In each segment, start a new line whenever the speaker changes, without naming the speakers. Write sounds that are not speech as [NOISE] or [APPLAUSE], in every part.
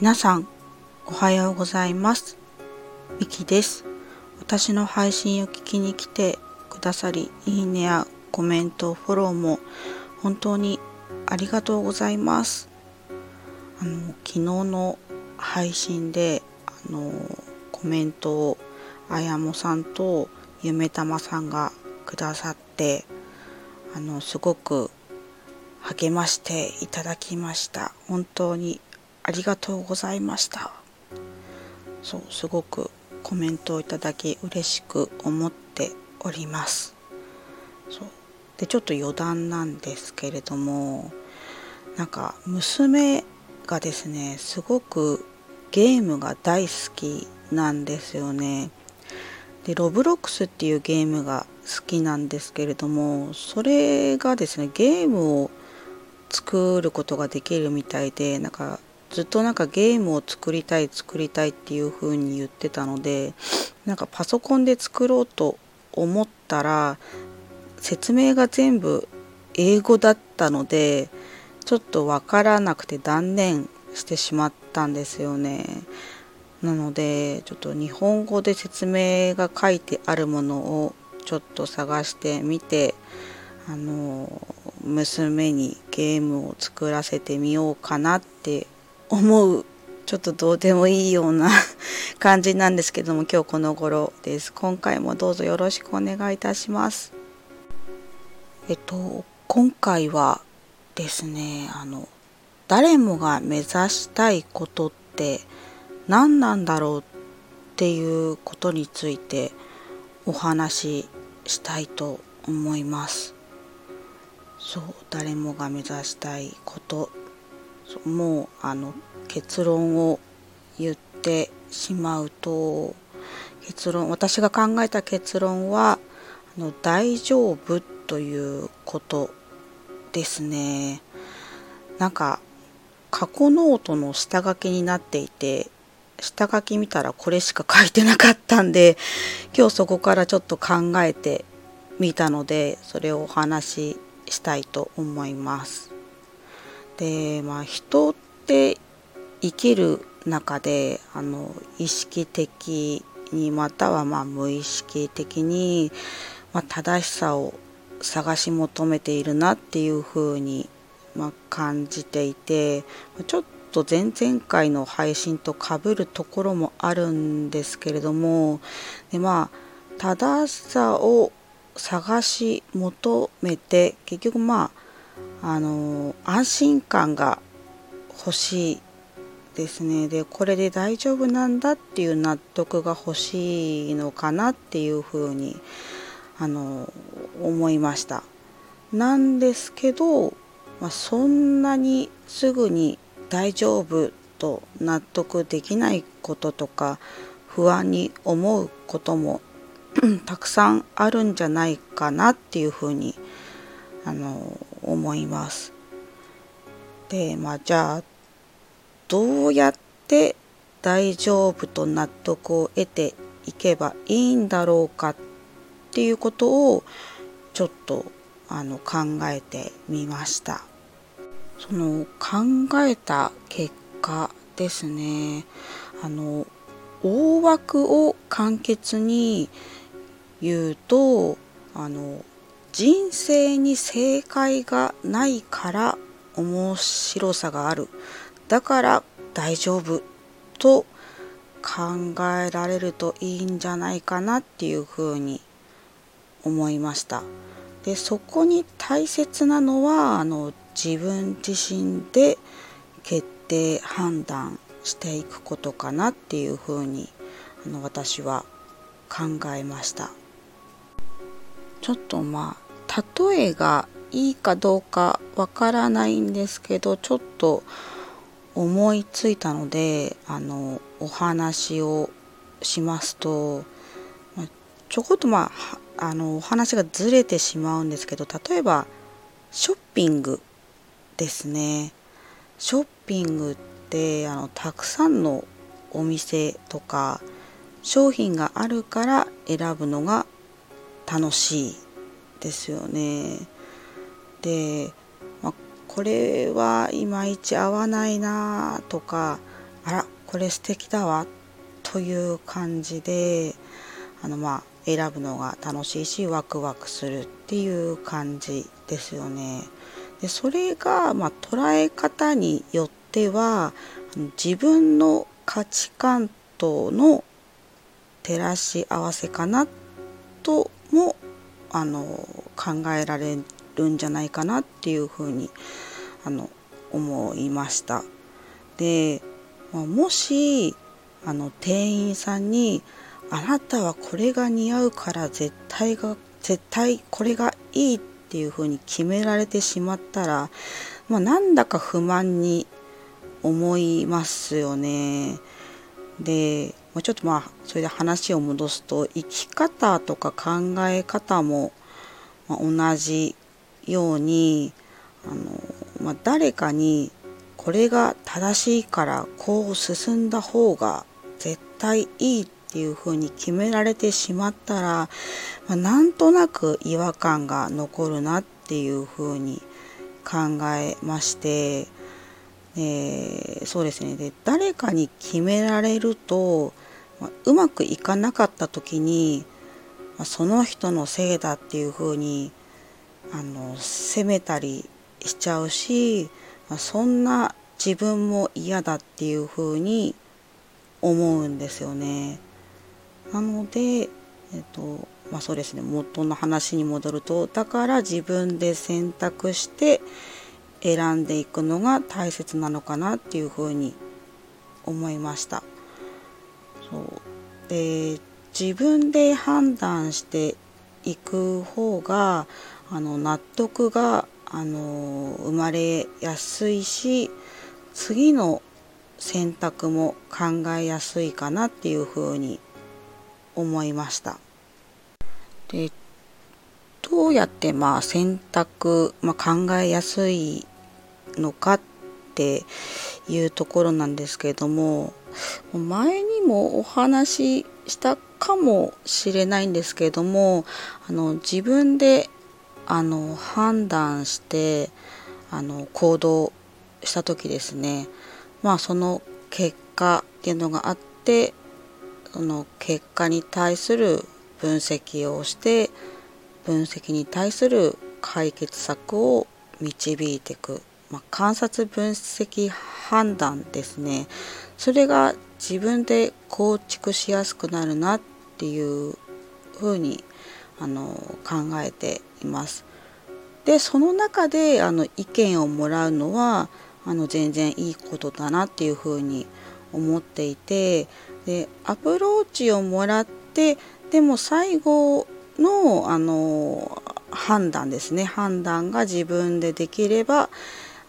皆さん、おはようございます。ミキです。私の配信を聞きに来てくださり、いいねやコメント、フォローも本当にありがとうございます。あの、昨日の配信で、あの、コメントをあやもさんとゆめたまさんがくださって、あの、すごく励ましていただきました。本当にありがとうございました。そう、すごくコメントをいただき嬉しく思っております。そう。で、ちょっと余談なんですけれども、なんか娘がですね、すごくゲームが大好きなんですよね。で、ロブロックスっていうゲームが好きなんですけれども、それがですね、ゲームを作ることができるみたいでなんかずっとなんかゲームを作りたい作りたいっていう風に言ってたのでなんかパソコンで作ろうと思ったら説明が全部英語だったのでちょっとわからなくて断念してしまったんですよね。なのでちょっと日本語で説明が書いてあるものをちょっと探してみてあの娘にゲームを作らせてみようかなって思うちょっとどうでもいいような [LAUGHS] 感じなんですけども今日この頃です。今回もどうぞよろしくお願いいたします。えっと今回はですねあの誰もが目指したいことって何なんだろうっていうことについてお話ししたいと思います。そう誰もが目指したいこともうあの結論を言ってしまうと結論私が考えた結論はあの大丈夫ということですねなんか過去ノートの下書きになっていて下書き見たらこれしか書いてなかったんで今日そこからちょっと考えてみたのでそれをお話ししたいと思います。でまあ人って生きる中であの意識的にまたはまあ無意識的に、まあ、正しさを探し求めているなっていうふうに、まあ、感じていてちょっと前々回の配信とかぶるところもあるんですけれどもでまあ正しさを探し求めて結局まああの安心感が欲しいですね。でこれで大丈夫なんだっていう納得が欲しいのかなっていうふうにあの思いました。なんですけど、まあ、そんなにすぐに大丈夫と納得できないこととか不安に思うことも [CLEARS THROAT] たくさんあるんじゃないかなっていうふうにあの思います。でまあじゃあどうやって大丈夫と納得を得ていけばいいんだろうかっていうことをちょっとあの考えてみました。その考えた結果ですねあの大枠を簡潔に言うとあの人生に正解がないから面白さがある。だから大丈夫と考えられるといいんじゃないかなっていうふうに思いました。でそこに大切なのはあの自分自身で決定判断していくことかなっていうふうにあの私は考えました。ちょっとまあ例えがいいかどうかわからないんですけどちょっと思いついたのであのお話をしますとちょこっとまああのお話がずれてしまうんですけど例えばショッピングですね。ショッピングってあのたくさんのお店とか商品があるから選ぶのが楽しいですよね。で、まあ、これはいまいち合わないなとかあらこれ素敵だわという感じであのまあ選ぶのが楽しいしワクワクするっていう感じですよね。でそれが、まあ、捉え方によっては自分の価値観との照らし合わせかなともあの考えられるんじゃないかなっていうふうにあの思いました。で、まあ、もしあの店員さんに「あなたはこれが似合うから絶対が絶対これがいい」っていうふうに決められてしまったら、まあ、なんだか不満に思いますよね。でまちょっとまあそれで話を戻すと生き方とか考え方も同じようにあの、まあ、誰かにこれが正しいからこう進んだ方が絶対いいっていうふうに決められてしまったら、まあ、なんとなく違和感が残るなっていうふうに考えまして、えー、そうですねで誰かに決められると、ま、うまくいかなかった時に、ま、その人のせいだっていうふうにあの責めたりしちゃうしま、そんな自分も嫌だっていうふうに思うんですよね。なので、えっとまあ、そうですね元の話に戻るとだから自分で選択して選んでいくのが大切なのかなっていうふうに思いました。そうで自分で判断していく方があの納得があの生まれやすいし次の選択も考えやすいかなっていうふうに思いました。でどうやってまあ選択、まあ、考えやすいのかっていうところなんですけれども前にもお話ししたかもしれないんですけれどもあの自分であの判断してあの行動した時ですね。まあその結果っていうのがあってその結果に対する分析をして分析に対する解決策を導いていく、まあ、観察分析判断ですねそれが自分で構築しやすくなるなっていうふうにあの考えています。でその中であの意見をもらうのはあの全然いいことだなっていうふうに思っていてでアプローチをもらってでも最後のあの判断ですね判断が自分でできれば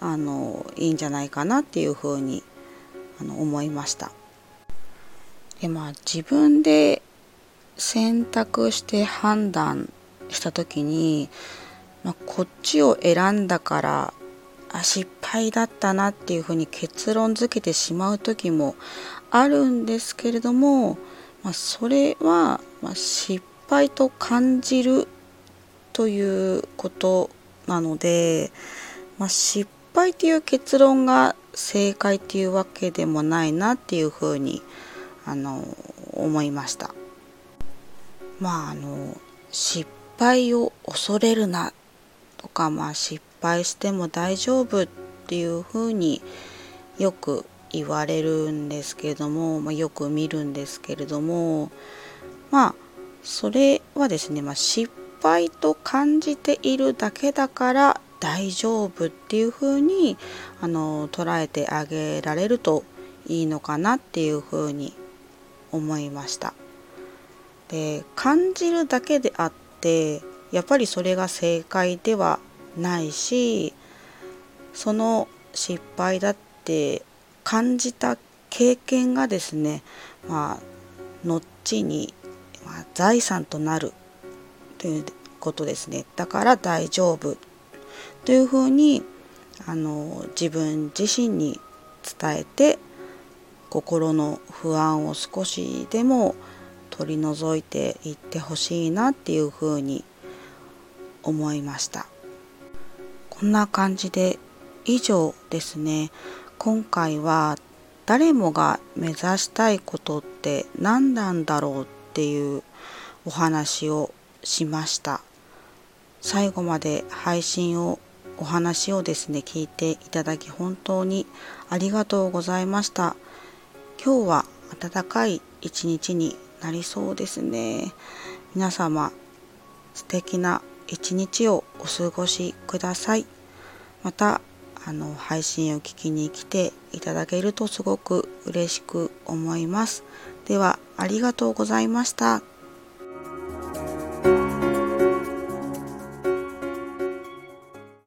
あのいいんじゃないかなっていうふうにあの思いました。でまあ自分で選択して判断した時に、まあ、こっちを選んだからあ失敗だったなっていうふうに結論付けてしまう時もあるんですけれども、まあ、それは、ま失敗と感じるということなので、まあ、失敗っていう結論が正解っていうわけでもないなっていうふうにあの思いました。まああの失敗を恐れるなとか、まあ、失敗しても大丈夫っていうふうによく言われるんですけれども、まあ、よく見るんですけれどもまあそれはですね、まあ、失敗と感じているだけだから大丈夫っていうふうにあの捉えてあげられるといいのかなっていうふうに思いました。で感じるだけであってやっぱりそれが正解ではないしその失敗だって感じた経験がですねまあ後に、ま、財産となるということですねだから大丈夫というふうにあの自分自身に伝えて心の不安を少しでも取り除いていってほしいなっていうふうに思いました。こんな感じで以上ですね。今回は誰もが目指したいことって何なんだろうっていうお話をしました。最後まで配信をお話をですね聞いていただき本当にありがとうございました。今日は暖かい一日になりそうですね。皆様素敵な一日をお過ごしください。またあの配信を聞きに来ていただけるとすごく嬉しく思います。ではありがとうございました。